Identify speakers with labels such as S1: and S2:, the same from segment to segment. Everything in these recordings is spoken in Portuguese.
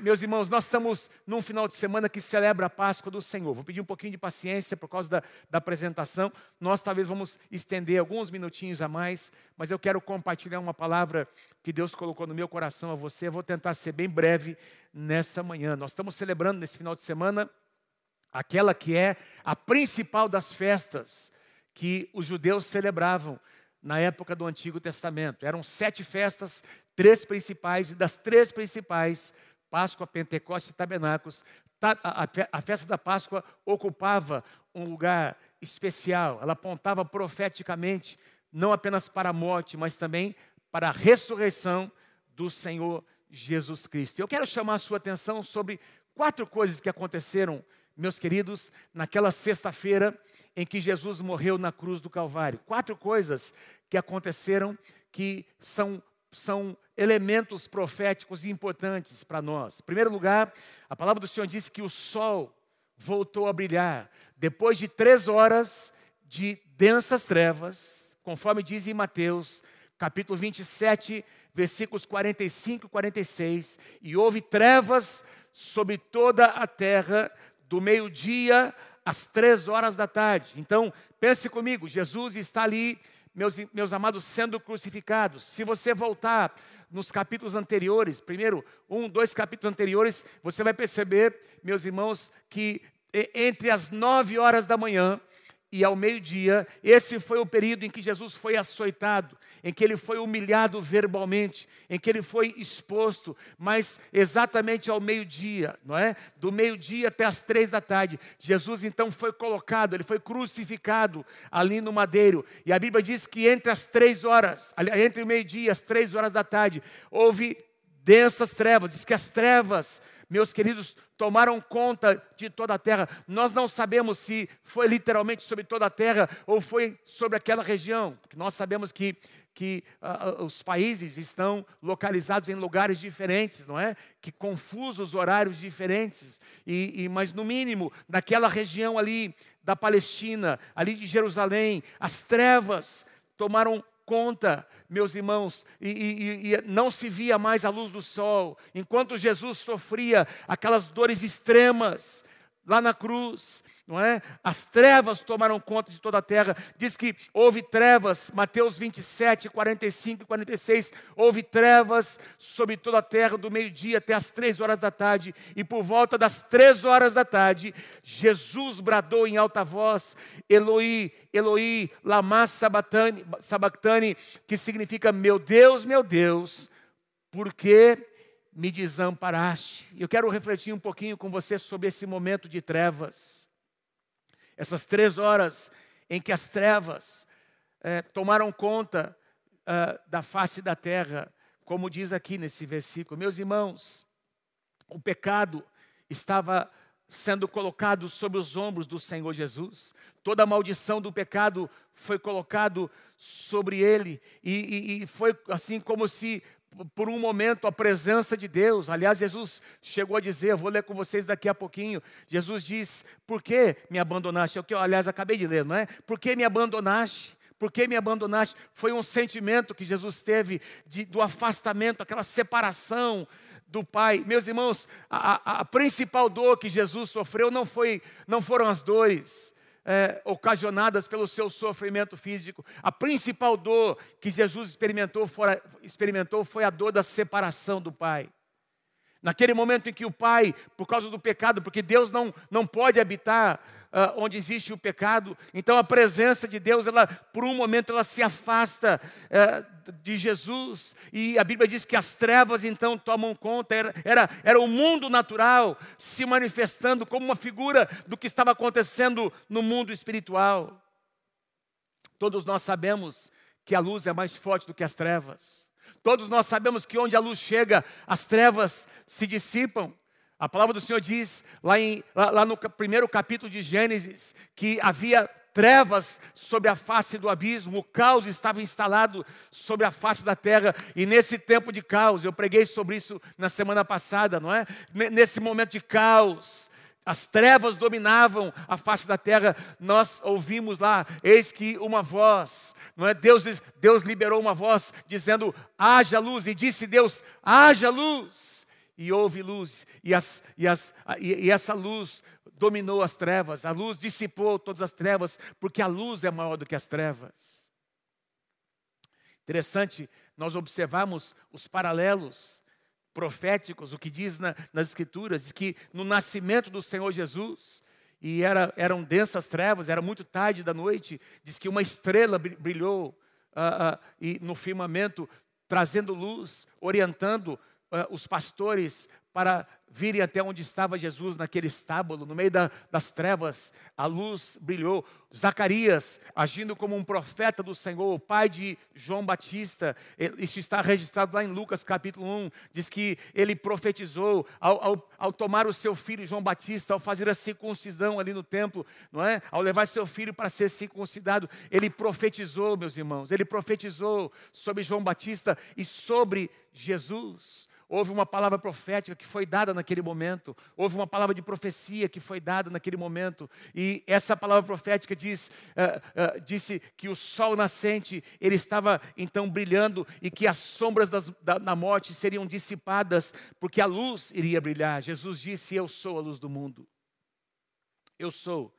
S1: Meus irmãos, nós estamos num final de semana que celebra a Páscoa do Senhor. Vou pedir um pouquinho de paciência por causa da, da apresentação. Nós talvez vamos estender alguns minutinhos a mais, mas eu quero compartilhar uma palavra que Deus colocou no meu coração a você. Eu vou tentar ser bem breve nessa manhã. Nós estamos celebrando nesse final de semana aquela que é a principal das festas que os judeus celebravam na época do Antigo Testamento. Eram sete festas, três principais, e das três principais, Páscoa, Pentecostes e Tabernáculos. A festa da Páscoa ocupava um lugar especial, ela apontava profeticamente, não apenas para a morte, mas também para a ressurreição do Senhor Jesus Cristo. Eu quero chamar a sua atenção sobre quatro coisas que aconteceram, meus queridos, naquela sexta-feira em que Jesus morreu na cruz do Calvário. Quatro coisas que aconteceram que são são elementos proféticos importantes para nós. Em primeiro lugar, a palavra do Senhor diz que o sol voltou a brilhar depois de três horas de densas trevas, conforme diz em Mateus, capítulo 27, versículos 45 e 46. E houve trevas sobre toda a terra, do meio-dia às três horas da tarde. Então, pense comigo: Jesus está ali meus, meus amados, sendo crucificados. Se você voltar nos capítulos anteriores, primeiro, um, dois capítulos anteriores, você vai perceber, meus irmãos, que entre as nove horas da manhã e ao meio-dia, esse foi o período em que Jesus foi açoitado, em que ele foi humilhado verbalmente, em que ele foi exposto, mas exatamente ao meio-dia, não é? Do meio-dia até as três da tarde, Jesus então foi colocado, ele foi crucificado ali no madeiro, e a Bíblia diz que entre as três horas, entre o meio-dia e as três horas da tarde, houve densas trevas, diz que as trevas meus queridos, tomaram conta de toda a terra. Nós não sabemos se foi literalmente sobre toda a terra ou foi sobre aquela região, nós sabemos que que uh, os países estão localizados em lugares diferentes, não é? Que confusos horários diferentes. E, e, mas no mínimo naquela região ali da Palestina, ali de Jerusalém, as trevas tomaram conta, meus irmãos, e, e, e, não se via mais a luz do sol, enquanto Jesus sofria aquelas dores extremas, lá na cruz, não é? As trevas tomaram conta de toda a terra. Diz que houve trevas, Mateus 27, 45 e 46, houve trevas sobre toda a terra do meio-dia até as três horas da tarde, e por volta das três horas da tarde, Jesus bradou em alta voz: Eloi, Eloi, lama sabachthani que significa meu Deus, meu Deus, por que me desamparaste. Eu quero refletir um pouquinho com você sobre esse momento de trevas. Essas três horas em que as trevas é, tomaram conta é, da face da terra, como diz aqui nesse versículo. Meus irmãos, o pecado estava sendo colocado sobre os ombros do Senhor Jesus. Toda a maldição do pecado foi colocado sobre ele e, e, e foi assim como se por um momento a presença de Deus. Aliás, Jesus chegou a dizer, vou ler com vocês daqui a pouquinho. Jesus diz: Por que me abandonaste? É o que eu, aliás, acabei de ler, não é? Por que me abandonaste? Por que me abandonaste? Foi um sentimento que Jesus teve de, do afastamento, aquela separação do Pai. Meus irmãos, a, a, a principal dor que Jesus sofreu não, foi, não foram as dores é, ocasionadas pelo seu sofrimento físico. A principal dor que Jesus experimentou, fora, experimentou foi a dor da separação do Pai. Naquele momento em que o Pai, por causa do pecado, porque Deus não, não pode habitar uh, onde existe o pecado, então a presença de Deus, ela, por um momento, ela se afasta uh, de Jesus, e a Bíblia diz que as trevas então tomam conta, era, era, era o mundo natural se manifestando como uma figura do que estava acontecendo no mundo espiritual. Todos nós sabemos que a luz é mais forte do que as trevas. Todos nós sabemos que onde a luz chega, as trevas se dissipam. A palavra do Senhor diz, lá, em, lá, lá no primeiro capítulo de Gênesis, que havia trevas sobre a face do abismo, o caos estava instalado sobre a face da terra, e nesse tempo de caos, eu preguei sobre isso na semana passada, não é? Nesse momento de caos, as trevas dominavam a face da terra, nós ouvimos lá, eis que uma voz, não é? Deus, Deus liberou uma voz dizendo: haja luz, e disse Deus: haja luz. E houve luz, e, as, e, as, e, e essa luz dominou as trevas, a luz dissipou todas as trevas, porque a luz é maior do que as trevas. Interessante nós observamos os paralelos proféticos, o que diz na, nas Escrituras, que no nascimento do Senhor Jesus, e era, eram densas trevas, era muito tarde da noite, diz que uma estrela brilhou uh, uh, e no firmamento, trazendo luz, orientando os pastores para virem até onde estava Jesus naquele estábulo, no meio da, das trevas, a luz brilhou. Zacarias, agindo como um profeta do Senhor, o pai de João Batista, isso está registrado lá em Lucas capítulo 1, diz que ele profetizou ao, ao, ao tomar o seu filho João Batista, ao fazer a circuncisão ali no templo, não é? Ao levar seu filho para ser circuncidado, ele profetizou, meus irmãos, ele profetizou sobre João Batista e sobre Jesus. Houve uma palavra profética que foi dada naquele momento, houve uma palavra de profecia que foi dada naquele momento, e essa palavra profética diz, uh, uh, disse que o sol nascente ele estava então brilhando e que as sombras das, da, da morte seriam dissipadas, porque a luz iria brilhar. Jesus disse: Eu sou a luz do mundo. Eu sou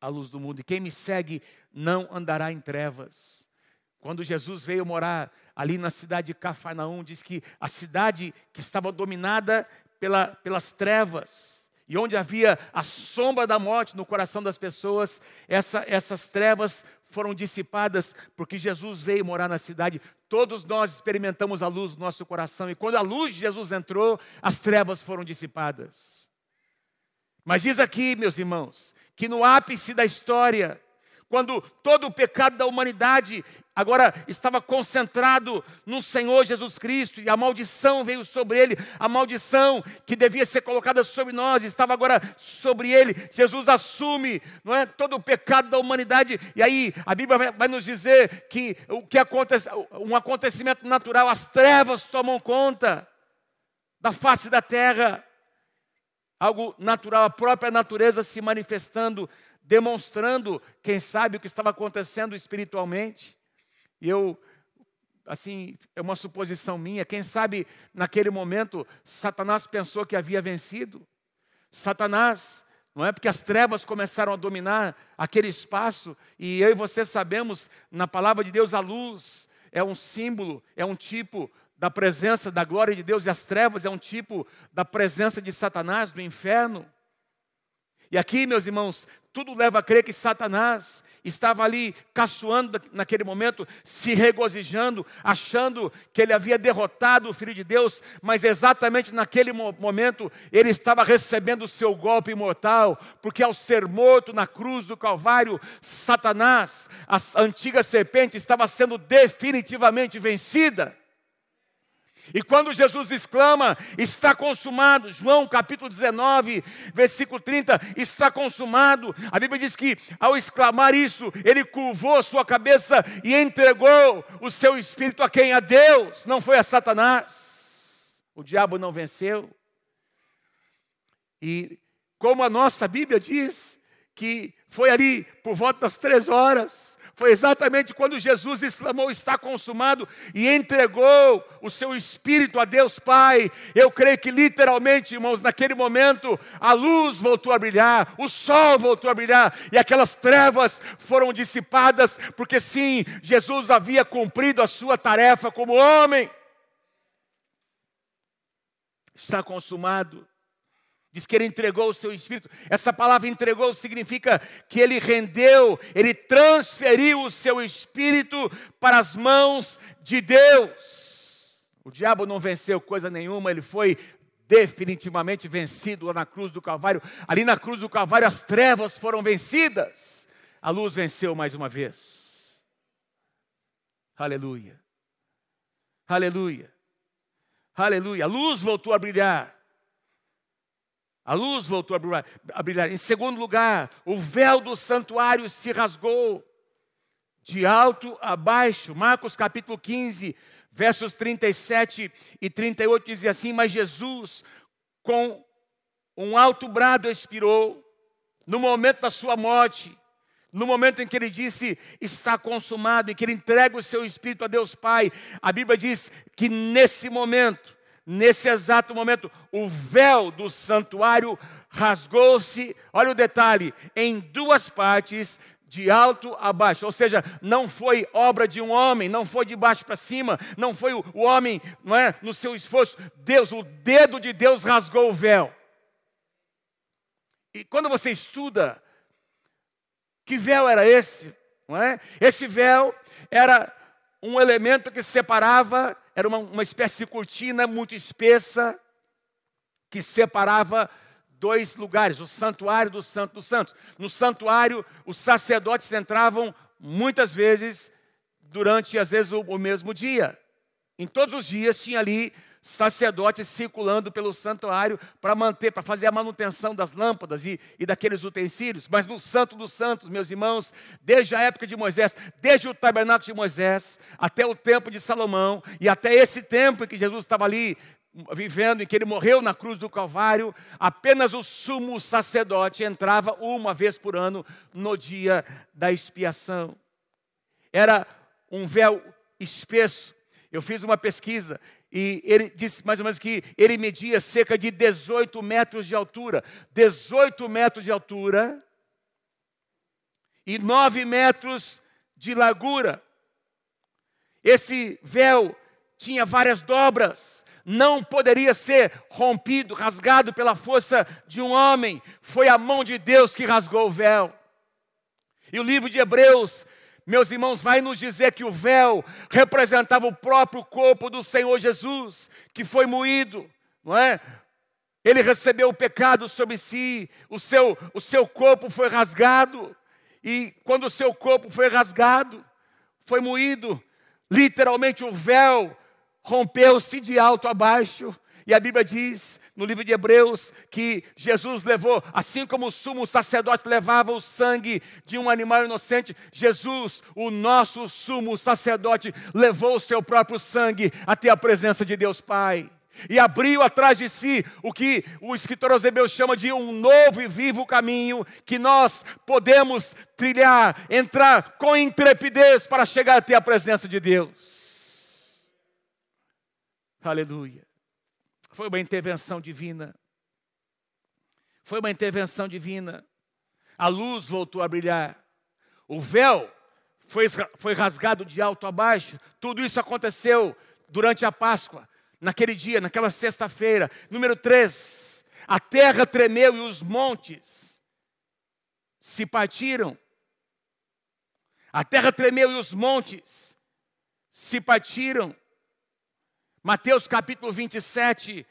S1: a luz do mundo, e quem me segue não andará em trevas. Quando Jesus veio morar ali na cidade de Cafarnaum, diz que a cidade que estava dominada pela, pelas trevas, e onde havia a sombra da morte no coração das pessoas, essa, essas trevas foram dissipadas porque Jesus veio morar na cidade. Todos nós experimentamos a luz do nosso coração, e quando a luz de Jesus entrou, as trevas foram dissipadas. Mas diz aqui, meus irmãos, que no ápice da história, quando todo o pecado da humanidade agora estava concentrado no Senhor Jesus Cristo e a maldição veio sobre ele, a maldição que devia ser colocada sobre nós estava agora sobre ele. Jesus assume, não é, todo o pecado da humanidade e aí a Bíblia vai, vai nos dizer que o que acontece, um acontecimento natural, as trevas tomam conta da face da terra. Algo natural, a própria natureza se manifestando demonstrando, quem sabe, o que estava acontecendo espiritualmente. E eu, assim, é uma suposição minha, quem sabe naquele momento Satanás pensou que havia vencido. Satanás, não é? Porque as trevas começaram a dominar aquele espaço, e eu e você sabemos, na palavra de Deus, a luz é um símbolo, é um tipo da presença da glória de Deus, e as trevas é um tipo da presença de Satanás, do inferno. E aqui, meus irmãos, tudo leva a crer que Satanás estava ali caçoando naquele momento, se regozijando, achando que ele havia derrotado o Filho de Deus, mas exatamente naquele momento ele estava recebendo o seu golpe mortal, porque ao ser morto na cruz do Calvário, Satanás, a antiga serpente, estava sendo definitivamente vencida. E quando Jesus exclama, está consumado, João capítulo 19, versículo 30, está consumado, a Bíblia diz que ao exclamar isso, ele curvou sua cabeça e entregou o seu espírito a quem? A Deus, não foi a Satanás. O diabo não venceu. E como a nossa Bíblia diz, que foi ali por volta das três horas, foi exatamente quando Jesus exclamou: Está consumado, e entregou o seu espírito a Deus Pai. Eu creio que literalmente, irmãos, naquele momento, a luz voltou a brilhar, o sol voltou a brilhar, e aquelas trevas foram dissipadas, porque sim, Jesus havia cumprido a sua tarefa como homem. Está consumado. Diz que ele entregou o seu espírito. Essa palavra entregou significa que ele rendeu, ele transferiu o seu espírito para as mãos de Deus. O diabo não venceu coisa nenhuma, ele foi definitivamente vencido lá na cruz do Calvário. Ali na cruz do Calvário as trevas foram vencidas. A luz venceu mais uma vez. Aleluia. Aleluia. Aleluia. A luz voltou a brilhar. A luz voltou a brilhar. Em segundo lugar, o véu do santuário se rasgou de alto a baixo. Marcos capítulo 15, versos 37 e 38 dizia assim: Mas Jesus, com um alto brado, expirou no momento da sua morte. No momento em que ele disse está consumado e que ele entrega o seu espírito a Deus Pai, a Bíblia diz que nesse momento nesse exato momento, o véu do santuário rasgou-se, olha o detalhe, em duas partes, de alto a baixo, ou seja, não foi obra de um homem, não foi de baixo para cima, não foi o, homem, não é, no seu esforço. Deus, o dedo de Deus rasgou o véu. E quando você estuda, que véu era esse? Não é? Esse véu era um elemento que separava, era uma, uma espécie de cortina muito espessa, que separava dois lugares, o santuário do Santo dos Santos. No santuário, os sacerdotes entravam muitas vezes durante, às vezes, o, o mesmo dia. Em todos os dias tinha ali sacerdotes circulando pelo santuário para manter, para fazer a manutenção das lâmpadas e, e, daqueles utensílios. Mas no Santo dos Santos, meus irmãos, desde a época de Moisés, desde o tabernáculo de Moisés até o tempo de Salomão e até esse tempo em que Jesus estava ali vivendo, em que ele morreu na cruz do Calvário, apenas o sumo sacerdote entrava uma vez por ano no dia da expiação. Era um véu espesso. Eu fiz uma pesquisa e ele disse mais ou menos que ele media cerca de 18 metros de altura. 18 metros de altura e 9 metros de largura. Esse véu tinha várias dobras não poderia ser rompido, rasgado pela força de um homem. Foi a mão de Deus que rasgou o véu. E o livro de Hebreus, meus irmãos, vai nos dizer que o véu representava o próprio corpo do Senhor Jesus, que foi moído, não é? Ele recebeu o pecado sobre si, o seu, o seu corpo foi rasgado, e quando o seu corpo foi rasgado, foi moído, literalmente o véu rompeu-se de alto a baixo. E a Bíblia diz no livro de Hebreus que Jesus levou, assim como o sumo sacerdote levava o sangue de um animal inocente, Jesus, o nosso sumo sacerdote, levou o seu próprio sangue até a presença de Deus Pai. E abriu atrás de si o que o escritor aos chama de um novo e vivo caminho que nós podemos trilhar, entrar com intrepidez para chegar até a presença de Deus. Aleluia. Foi uma intervenção divina. Foi uma intervenção divina. A luz voltou a brilhar. O véu foi, foi rasgado de alto a baixo. Tudo isso aconteceu durante a Páscoa, naquele dia, naquela sexta-feira. Número 3. A terra tremeu e os montes se partiram. A terra tremeu e os montes se partiram. Mateus capítulo 27,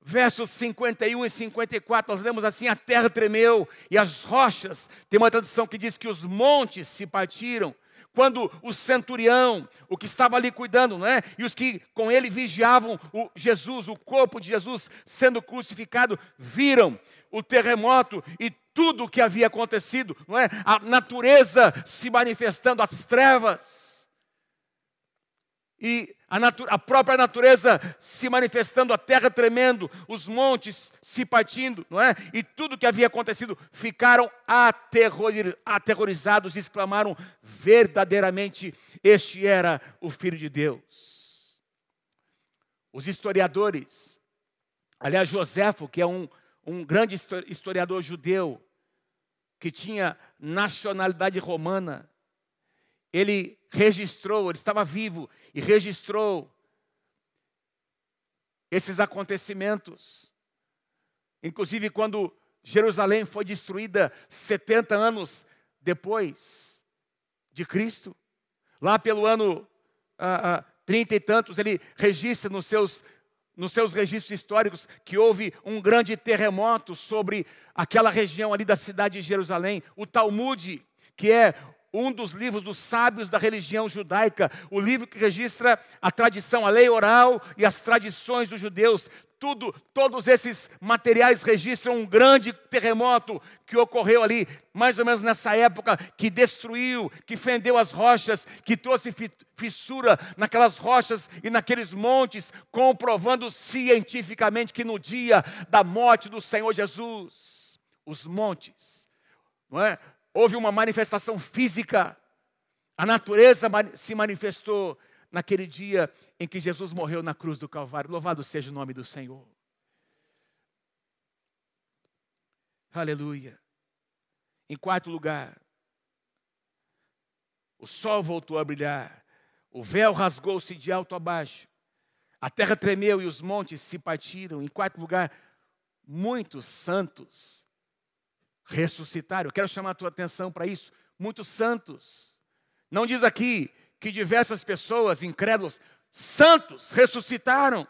S1: versos 51 e 54, nós lemos assim: a terra tremeu e as rochas, tem uma tradução que diz que os montes se partiram. Quando o centurião, o que estava ali cuidando, não é? E os que com ele vigiavam o Jesus, o corpo de Jesus sendo crucificado, viram o terremoto e tudo o que havia acontecido, não é? A natureza se manifestando, as trevas e a, a, própria natureza se manifestando, a terra tremendo, os montes se partindo, não é? E tudo que havia acontecido ficaram aterrorizados e exclamaram: verdadeiramente este era o Filho de Deus. Os historiadores, aliás, Joséfo, que é um, um grande historiador judeu, que tinha nacionalidade romana, ele registrou, ele estava vivo e registrou esses acontecimentos. Inclusive, quando Jerusalém foi destruída 70 anos depois de Cristo, lá pelo ano ah, ah, 30 e tantos, ele registra nos seus, nos seus registros históricos que houve um grande terremoto sobre aquela região ali da cidade de Jerusalém. O Talmud, que é um dos livros dos sábios da religião judaica, o livro que registra a tradição, a lei oral e as tradições dos judeus. Tudo, todos esses materiais registram um grande terremoto que ocorreu ali, mais ou menos nessa época, que destruiu, que fendeu as rochas, que trouxe fissura naquelas rochas e naqueles montes, comprovando cientificamente que no dia da morte do Senhor Jesus, os montes, não é? Houve uma manifestação física, a natureza se manifestou naquele dia em que Jesus morreu na cruz do Calvário. Louvado seja o nome do Senhor. Aleluia. Em quarto lugar, o sol voltou a brilhar, o véu rasgou-se de alto a baixo, a terra tremeu e os montes se partiram. Em quarto lugar, muitos santos ressuscitaram. Eu quero chamar a tua atenção para isso. Muitos santos. Não diz aqui que diversas pessoas incrédulas, santos, ressuscitaram.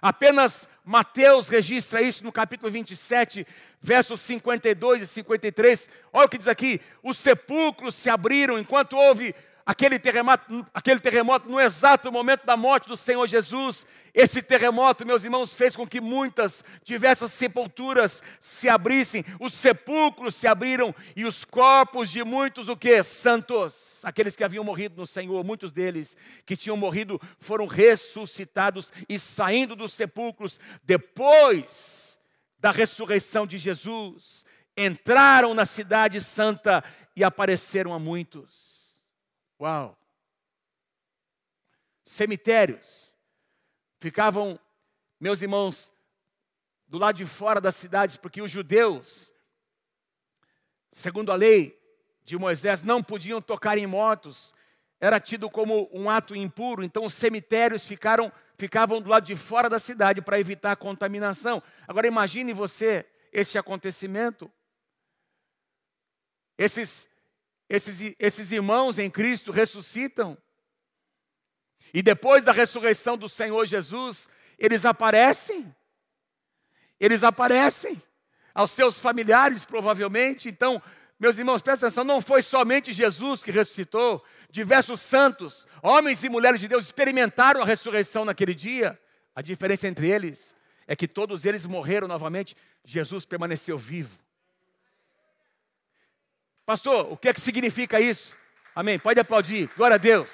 S1: Apenas Mateus registra isso no capítulo 27, versos 52 e 53. Olha o que diz aqui: os sepulcros se abriram enquanto houve aquele terremoto, aquele terremoto no exato momento da morte do Senhor Jesus. Esse terremoto, meus irmãos, fez com que muitas, diversas sepulturas se abrissem, os sepulcros se abriram e os corpos de muitos, o que? Santos, aqueles que haviam morrido no Senhor, muitos deles que tinham morrido foram ressuscitados e saindo dos sepulcros depois da ressurreição de Jesus, entraram na cidade santa e apareceram a muitos. Uau! Cemitérios ficavam, meus irmãos, do lado de fora das cidades, porque os judeus, segundo a lei de Moisés, não podiam tocar em mortos, era tido como um ato impuro, então os cemitérios ficaram, ficavam do lado de fora da cidade para evitar a contaminação. Agora imagine você este acontecimento. Esses esses, esses irmãos em Cristo ressuscitam. E depois da ressurreição do Senhor Jesus, eles aparecem. Eles aparecem aos seus familiares, provavelmente. Então, meus irmãos, presta atenção: não foi somente Jesus que ressuscitou, diversos santos, homens e mulheres de Deus, experimentaram a ressurreição naquele dia. A diferença entre eles é que todos eles morreram novamente, Jesus permaneceu vivo. Pastor, o que é que significa isso? Amém. Pode aplaudir. Glória a Deus.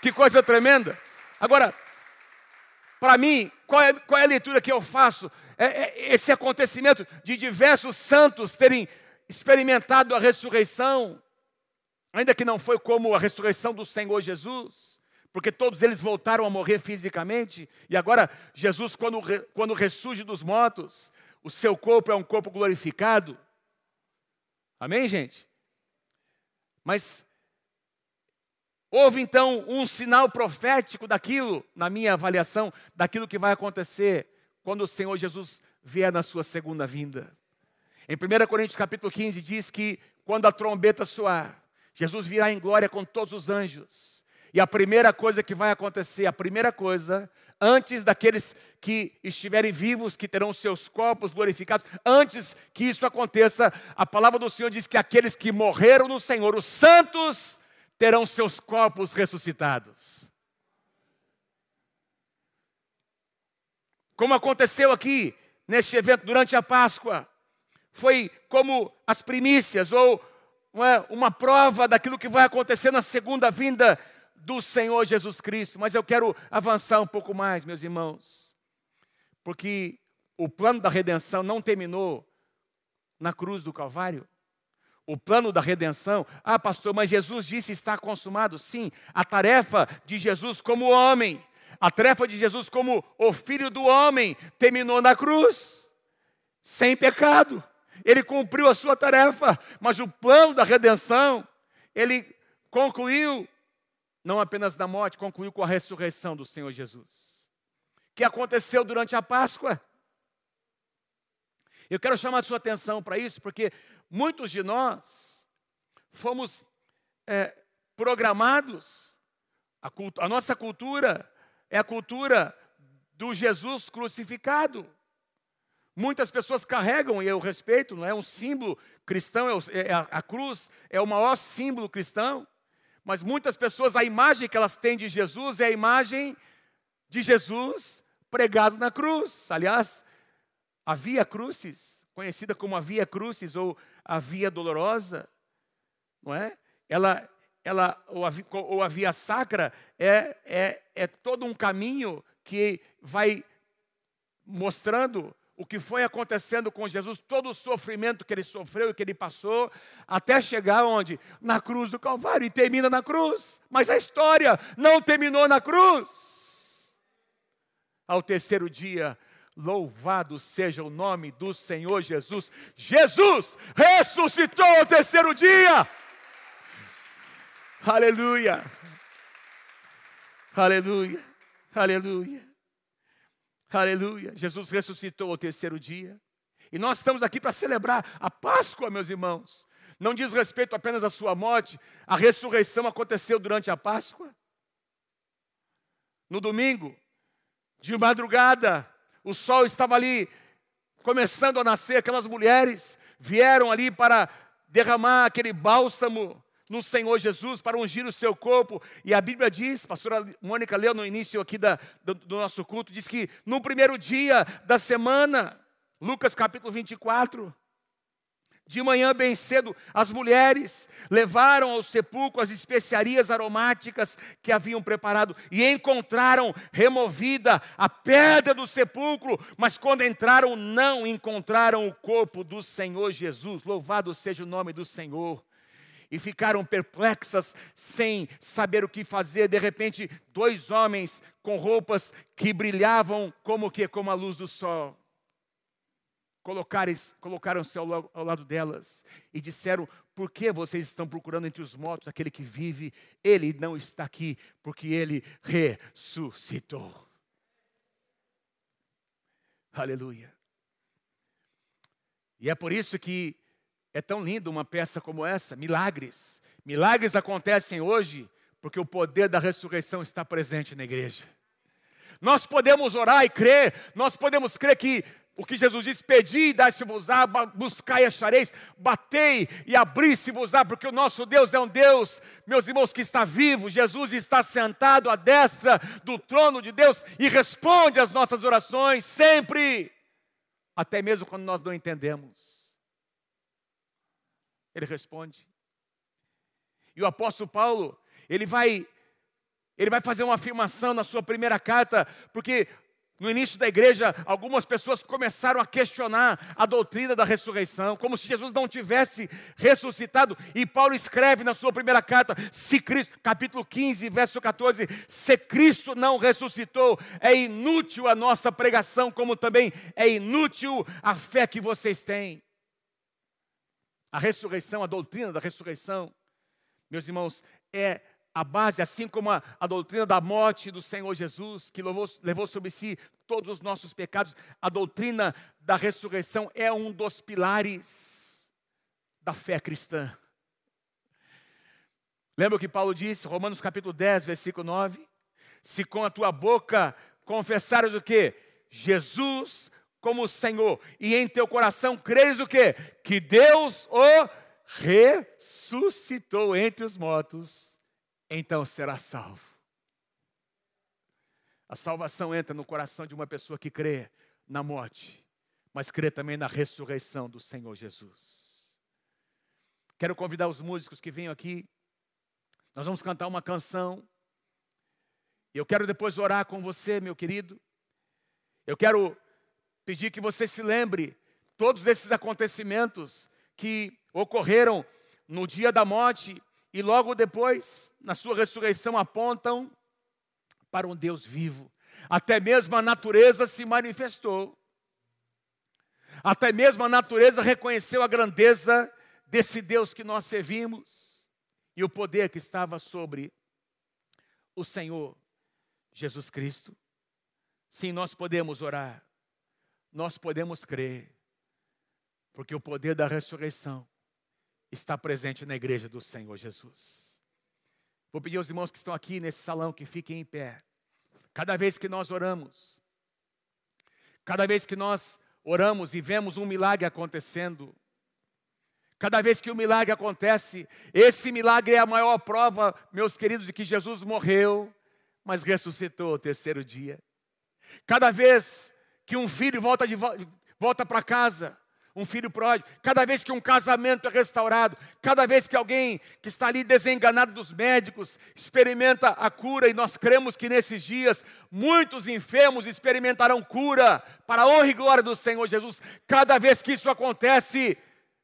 S1: Que coisa tremenda. Agora, para mim, qual é, qual é, a leitura que eu faço? É, é esse acontecimento de diversos santos terem experimentado a ressurreição, ainda que não foi como a ressurreição do Senhor Jesus, porque todos eles voltaram a morrer fisicamente, e agora Jesus, quando, quando ressurge dos mortos, o seu corpo é um corpo glorificado. Amém, gente? Mas houve então um sinal profético daquilo, na minha avaliação, daquilo que vai acontecer quando o Senhor Jesus vier na sua segunda vinda. Em 1 Coríntios capítulo 15 diz que quando a trombeta soar, Jesus virá em glória com todos os anjos. E a primeira coisa que vai acontecer, a primeira coisa, antes daqueles que estiverem vivos, que terão seus corpos glorificados, antes que isso aconteça, a palavra do Senhor diz que aqueles que morreram no Senhor, os santos, terão seus corpos ressuscitados. Como aconteceu aqui, neste evento, durante a Páscoa, foi como as primícias, ou uma, uma prova daquilo que vai acontecer na segunda vinda do Senhor Jesus Cristo. Mas eu quero avançar um pouco mais, meus irmãos, porque o plano da redenção não terminou na cruz do Calvário. O plano da redenção, ah, pastor, mas Jesus disse está consumado. Sim, a tarefa de Jesus como homem, a tarefa de Jesus como o filho do homem, terminou na cruz, sem pecado. Ele cumpriu a sua tarefa, mas o plano da redenção, ele concluiu não apenas da morte, concluiu com a ressurreição do Senhor Jesus. Que aconteceu durante a Páscoa. Eu quero chamar a sua atenção para isso, porque muitos de nós fomos é, programados, a, a nossa cultura é a cultura do Jesus crucificado. Muitas pessoas carregam, e eu respeito, não é um símbolo cristão, é, é a, a cruz é o maior símbolo cristão. Mas muitas pessoas, a imagem que elas têm de Jesus é a imagem de Jesus pregado na cruz. Aliás, a Via Crucis, conhecida como a Via Crucis ou a Via Dolorosa, não é? Ela, ela ou, a, ou a Via Sacra é, é, é todo um caminho que vai mostrando o que foi acontecendo com Jesus, todo o sofrimento que ele sofreu e que ele passou, até chegar onde? Na cruz do Calvário, e termina na cruz. Mas a história não terminou na cruz. Ao terceiro dia, louvado seja o nome do Senhor Jesus. Jesus ressuscitou ao terceiro dia. Aleluia. Aleluia. Aleluia. Aleluia. Jesus ressuscitou ao terceiro dia. E nós estamos aqui para celebrar a Páscoa, meus irmãos. Não diz respeito apenas à sua morte, a ressurreição aconteceu durante a Páscoa. No domingo, de madrugada, o sol estava ali começando a nascer, aquelas mulheres vieram ali para derramar aquele bálsamo no Senhor Jesus para ungir o seu corpo. E a Bíblia diz, a pastora Mônica leu no início aqui da, do, do nosso culto, diz que no primeiro dia da semana, Lucas capítulo 24, de manhã bem cedo, as mulheres levaram ao sepulcro as especiarias aromáticas que haviam preparado e encontraram removida a pedra do sepulcro, mas quando entraram, não encontraram o corpo do Senhor Jesus. Louvado seja o nome do Senhor e ficaram perplexas, sem saber o que fazer. De repente, dois homens com roupas que brilhavam como que como a luz do sol. Colocaram-se ao, ao lado delas e disseram: Por que vocês estão procurando entre os mortos aquele que vive? Ele não está aqui, porque ele ressuscitou. Aleluia. E é por isso que é tão lindo uma peça como essa, milagres. Milagres acontecem hoje porque o poder da ressurreição está presente na igreja. Nós podemos orar e crer, nós podemos crer que o que Jesus diz, pedi e dai-se-vos-á, buscai e achareis, batei e abri-se-vos-á, porque o nosso Deus é um Deus, meus irmãos, que está vivo, Jesus está sentado à destra do trono de Deus e responde às nossas orações sempre, até mesmo quando nós não entendemos. Ele responde. E o apóstolo Paulo, ele vai ele vai fazer uma afirmação na sua primeira carta, porque no início da igreja, algumas pessoas começaram a questionar a doutrina da ressurreição, como se Jesus não tivesse ressuscitado. E Paulo escreve na sua primeira carta, se Cristo, capítulo 15, verso 14, se Cristo não ressuscitou, é inútil a nossa pregação, como também é inútil a fé que vocês têm. A ressurreição, a doutrina da ressurreição, meus irmãos, é a base, assim como a, a doutrina da morte do Senhor Jesus, que levou, levou sobre si todos os nossos pecados, a doutrina da ressurreição é um dos pilares da fé cristã. Lembra o que Paulo disse, Romanos capítulo 10, versículo 9? Se com a tua boca confessares o que? Jesus como Senhor, e em teu coração creres o quê? Que Deus o ressuscitou entre os mortos, então será salvo. A salvação entra no coração de uma pessoa que crê na morte, mas crê também na ressurreição do Senhor Jesus. Quero convidar os músicos que venham aqui. Nós vamos cantar uma canção. Eu quero depois orar com você, meu querido. Eu quero pedir que você se lembre todos esses acontecimentos que ocorreram no dia da morte e logo depois, na sua ressurreição, apontam para um Deus vivo. Até mesmo a natureza se manifestou. Até mesmo a natureza reconheceu a grandeza desse Deus que nós servimos e o poder que estava sobre o Senhor Jesus Cristo. Sim, nós podemos orar nós podemos crer, porque o poder da ressurreição está presente na igreja do Senhor Jesus. Vou pedir aos irmãos que estão aqui nesse salão que fiquem em pé. Cada vez que nós oramos, cada vez que nós oramos e vemos um milagre acontecendo, cada vez que o um milagre acontece, esse milagre é a maior prova, meus queridos, de que Jesus morreu, mas ressuscitou o terceiro dia. Cada vez que um filho volta, volta para casa, um filho pródigo, cada vez que um casamento é restaurado, cada vez que alguém que está ali desenganado dos médicos experimenta a cura, e nós cremos que nesses dias muitos enfermos experimentarão cura para a honra e glória do Senhor Jesus. Cada vez que isso acontece,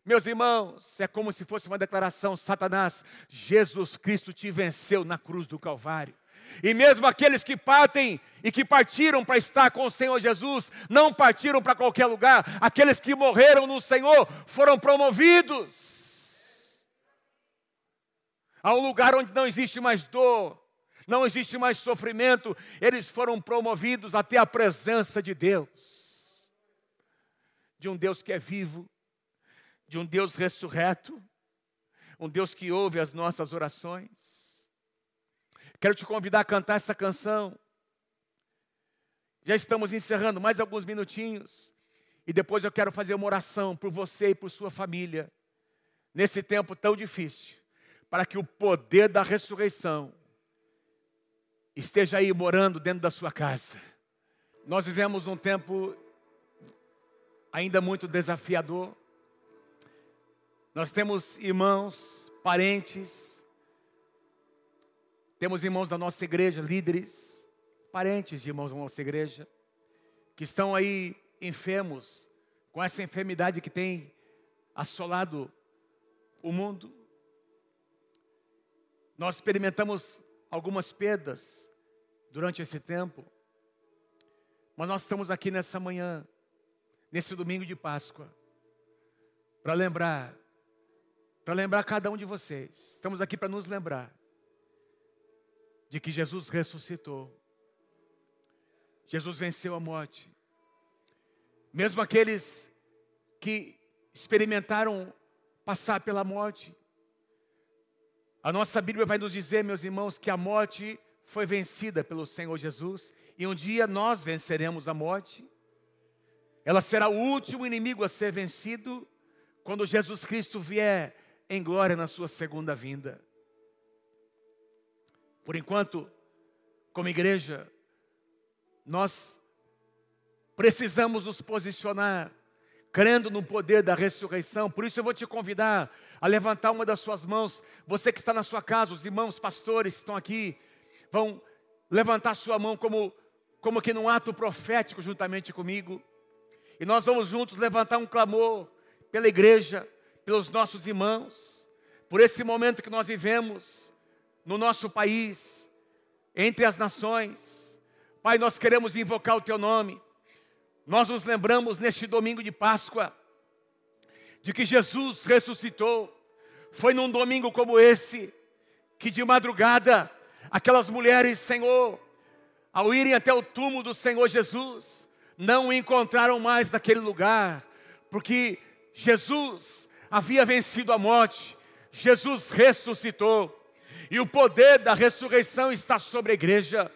S1: meus irmãos, é como se fosse uma declaração: Satanás, Jesus Cristo te venceu na cruz do Calvário. E mesmo aqueles que partem e que partiram para estar com o Senhor Jesus, não partiram para qualquer lugar, aqueles que morreram no Senhor foram promovidos. A um lugar onde não existe mais dor, não existe mais sofrimento, eles foram promovidos até a presença de Deus, de um Deus que é vivo, de um Deus ressurreto, um Deus que ouve as nossas orações. Quero te convidar a cantar essa canção. Já estamos encerrando mais alguns minutinhos. E depois eu quero fazer uma oração por você e por sua família. Nesse tempo tão difícil. Para que o poder da ressurreição esteja aí morando dentro da sua casa. Nós vivemos um tempo ainda muito desafiador. Nós temos irmãos, parentes, temos irmãos da nossa igreja, líderes, parentes de irmãos da nossa igreja, que estão aí enfermos, com essa enfermidade que tem assolado o mundo. Nós experimentamos algumas perdas durante esse tempo, mas nós estamos aqui nessa manhã, nesse domingo de Páscoa, para lembrar, para lembrar cada um de vocês. Estamos aqui para nos lembrar de que Jesus ressuscitou. Jesus venceu a morte. Mesmo aqueles que experimentaram passar pela morte. A nossa Bíblia vai nos dizer, meus irmãos, que a morte foi vencida pelo Senhor Jesus e um dia nós venceremos a morte. Ela será o último inimigo a ser vencido quando Jesus Cristo vier em glória na sua segunda vinda. Por enquanto, como igreja, nós precisamos nos posicionar crendo no poder da ressurreição. Por isso eu vou te convidar a levantar uma das suas mãos. Você que está na sua casa, os irmãos pastores que estão aqui, vão levantar sua mão como como que num ato profético juntamente comigo. E nós vamos juntos levantar um clamor pela igreja, pelos nossos irmãos, por esse momento que nós vivemos no nosso país, entre as nações. Pai, nós queremos invocar o Teu nome. Nós nos lembramos neste domingo de Páscoa de que Jesus ressuscitou. Foi num domingo como esse que de madrugada aquelas mulheres, Senhor, ao irem até o túmulo do Senhor Jesus, não o encontraram mais naquele lugar, porque Jesus havia vencido a morte, Jesus ressuscitou e o poder da ressurreição está sobre a igreja.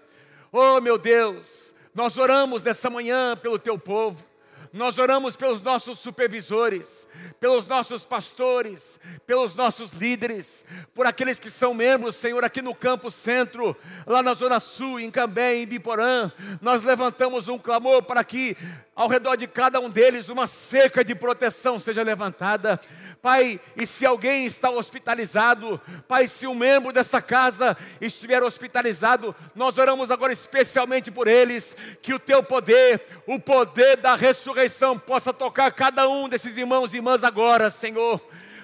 S1: Oh, meu Deus, nós oramos nessa manhã pelo teu povo. Nós oramos pelos nossos supervisores, pelos nossos pastores, pelos nossos líderes, por aqueles que são membros, Senhor, aqui no Campo Centro, lá na Zona Sul, em Cambé, em Biporã. Nós levantamos um clamor para que ao redor de cada um deles uma cerca de proteção seja levantada. Pai, e se alguém está hospitalizado, Pai, se um membro dessa casa estiver hospitalizado, nós oramos agora especialmente por eles, que o teu poder, o poder da ressurreição, possa tocar cada um desses irmãos e irmãs agora, Senhor.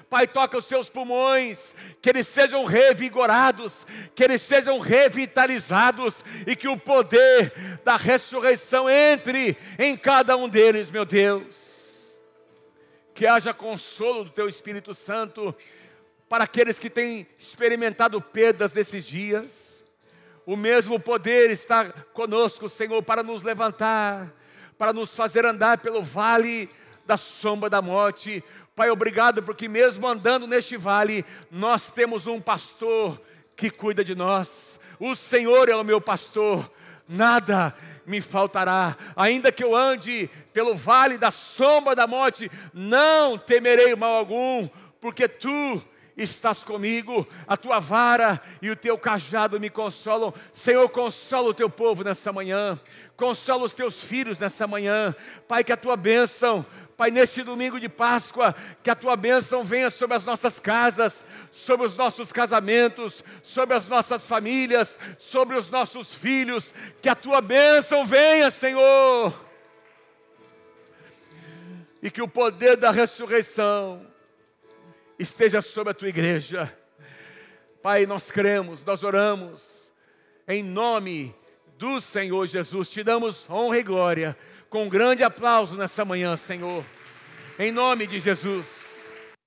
S1: Pai, toca os seus pulmões, que eles sejam revigorados, que eles sejam revitalizados e que o poder da ressurreição entre em cada um deles, meu Deus que haja consolo do Teu Espírito Santo para aqueles que têm experimentado perdas desses dias. O mesmo poder está conosco, Senhor, para nos levantar, para nos fazer andar pelo vale da sombra da morte. Pai, obrigado, porque mesmo andando neste vale, nós temos um pastor que cuida de nós. O Senhor é o meu pastor, nada me faltará. Ainda que eu ande pelo vale da sombra da morte, não temerei mal algum, porque tu estás comigo, a tua vara e o teu cajado me consolam. Senhor, consola o teu povo nessa manhã, consola os teus filhos nessa manhã. Pai, que a tua bênção Pai, nesse domingo de Páscoa, que a tua bênção venha sobre as nossas casas, sobre os nossos casamentos, sobre as nossas famílias, sobre os nossos filhos, que a tua bênção venha, Senhor. E que o poder da ressurreição esteja sobre a tua igreja. Pai, nós cremos, nós oramos, em nome do Senhor Jesus, te damos honra e glória com um grande aplauso nessa manhã, Senhor. Em nome de Jesus.